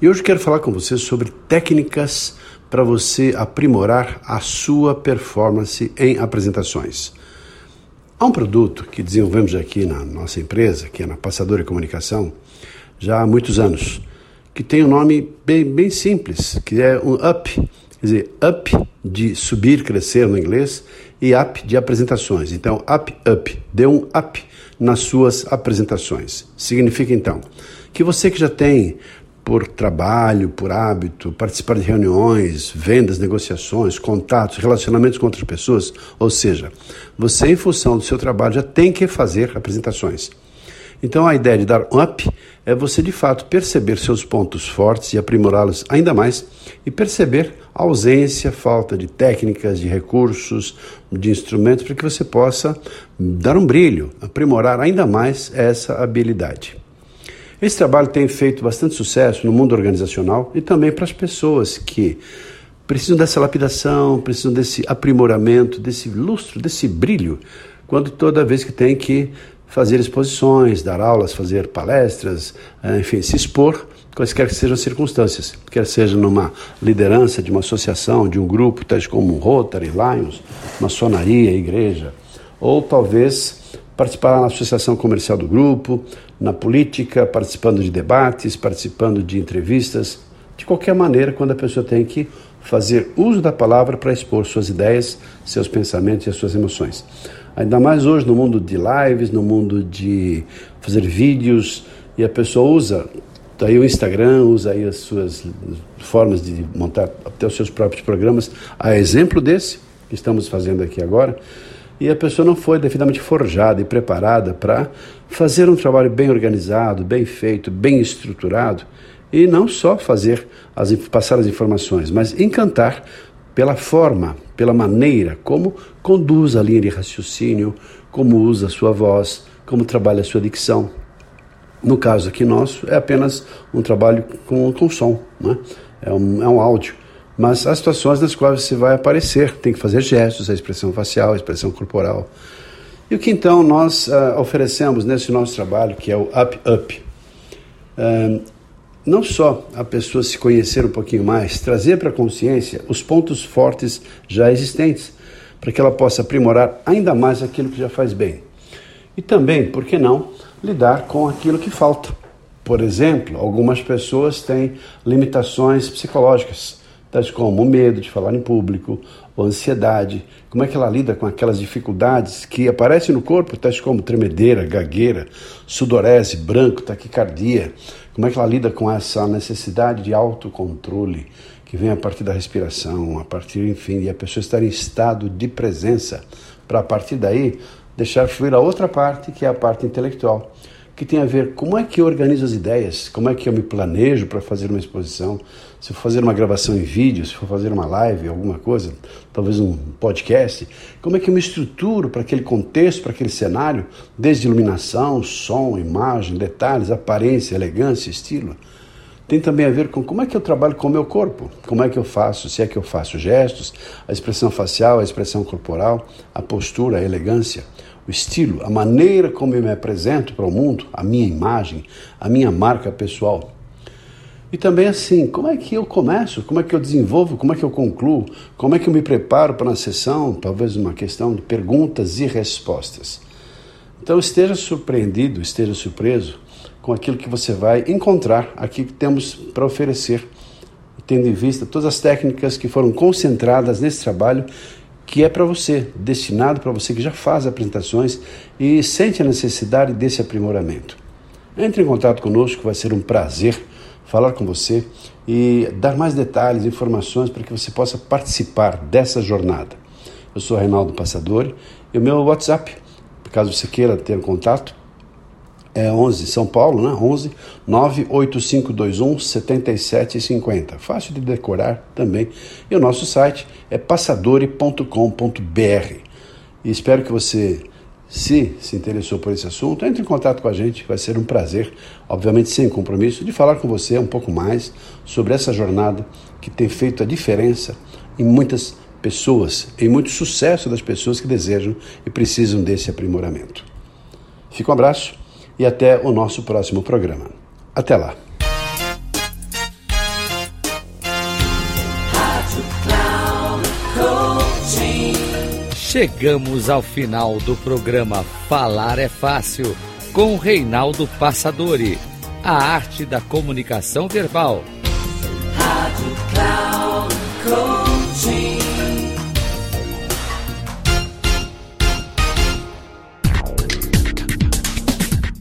E hoje quero falar com você sobre técnicas para você aprimorar a sua performance em apresentações. Há um produto que desenvolvemos aqui na nossa empresa, que é na Passadora Comunicação, já há muitos anos, que tem um nome bem, bem simples, que é um up, quer dizer, up de subir, crescer no inglês, e up de apresentações. Então, up, up, dê um up nas suas apresentações. Significa então que você que já tem por trabalho, por hábito, participar de reuniões, vendas, negociações, contatos, relacionamentos com outras pessoas. Ou seja, você, em função do seu trabalho, já tem que fazer apresentações. Então, a ideia de dar up é você, de fato, perceber seus pontos fortes e aprimorá-los ainda mais e perceber a ausência, falta de técnicas, de recursos, de instrumentos para que você possa dar um brilho, aprimorar ainda mais essa habilidade. Esse trabalho tem feito bastante sucesso no mundo organizacional e também para as pessoas que precisam dessa lapidação, precisam desse aprimoramento, desse lustro, desse brilho, quando toda vez que tem que fazer exposições, dar aulas, fazer palestras, eh, enfim, se expor, quaisquer que sejam as circunstâncias, quer seja numa liderança de uma associação, de um grupo, tais como Rotary, Lions, maçonaria, igreja, ou talvez participar na associação comercial do grupo, na política, participando de debates, participando de entrevistas, de qualquer maneira, quando a pessoa tem que fazer uso da palavra para expor suas ideias, seus pensamentos e as suas emoções. Ainda mais hoje no mundo de lives, no mundo de fazer vídeos, e a pessoa usa daí o Instagram, usa aí as suas formas de montar até os seus próprios programas, a exemplo desse que estamos fazendo aqui agora e a pessoa não foi devidamente forjada e preparada para fazer um trabalho bem organizado, bem feito, bem estruturado e não só fazer as, passar as informações, mas encantar pela forma, pela maneira como conduz a linha de raciocínio, como usa a sua voz, como trabalha a sua dicção. No caso aqui nosso, é apenas um trabalho com, com som, né? é, um, é um áudio mas há situações nas quais você vai aparecer, tem que fazer gestos, a expressão facial, a expressão corporal. E o que então nós uh, oferecemos nesse nosso trabalho, que é o Up Up? Uh, não só a pessoa se conhecer um pouquinho mais, trazer para a consciência os pontos fortes já existentes, para que ela possa aprimorar ainda mais aquilo que já faz bem. E também, por que não, lidar com aquilo que falta. Por exemplo, algumas pessoas têm limitações psicológicas tais como o medo de falar em público, ou ansiedade, como é que ela lida com aquelas dificuldades que aparecem no corpo, tais como tremedeira, gagueira, sudorese, branco, taquicardia, como é que ela lida com essa necessidade de autocontrole que vem a partir da respiração, a partir, enfim, de a pessoa estar em estado de presença, para a partir daí deixar fluir a outra parte, que é a parte intelectual que tem a ver como é que eu organizo as ideias, como é que eu me planejo para fazer uma exposição, se for fazer uma gravação em vídeo, se for fazer uma live, alguma coisa, talvez um podcast, como é que eu me estruturo para aquele contexto, para aquele cenário, desde iluminação, som, imagem, detalhes, aparência, elegância, estilo. Tem também a ver com como é que eu trabalho com o meu corpo, como é que eu faço, se é que eu faço gestos, a expressão facial, a expressão corporal, a postura, a elegância o estilo, a maneira como eu me apresento para o mundo, a minha imagem, a minha marca pessoal. E também assim, como é que eu começo, como é que eu desenvolvo, como é que eu concluo, como é que eu me preparo para uma sessão, talvez uma questão de perguntas e respostas. Então esteja surpreendido, esteja surpreso com aquilo que você vai encontrar aqui que temos para oferecer, tendo em vista todas as técnicas que foram concentradas nesse trabalho que é para você, destinado para você que já faz apresentações e sente a necessidade desse aprimoramento. Entre em contato conosco, vai ser um prazer falar com você e dar mais detalhes, informações para que você possa participar dessa jornada. Eu sou Reinaldo Passadori e o meu WhatsApp, caso você queira ter contato, é 11 São Paulo, né? 11 98521 7750. Fácil de decorar também. E o nosso site é passadore.com.br. E espero que você, se se interessou por esse assunto, entre em contato com a gente. Vai ser um prazer, obviamente sem compromisso, de falar com você um pouco mais sobre essa jornada que tem feito a diferença em muitas pessoas, em muito sucesso das pessoas que desejam e precisam desse aprimoramento. Fica um abraço e até o nosso próximo programa. Até lá. Chegamos ao final do programa Falar é Fácil com Reinaldo Passadori, a arte da comunicação verbal. Rádio Cloud Coaching.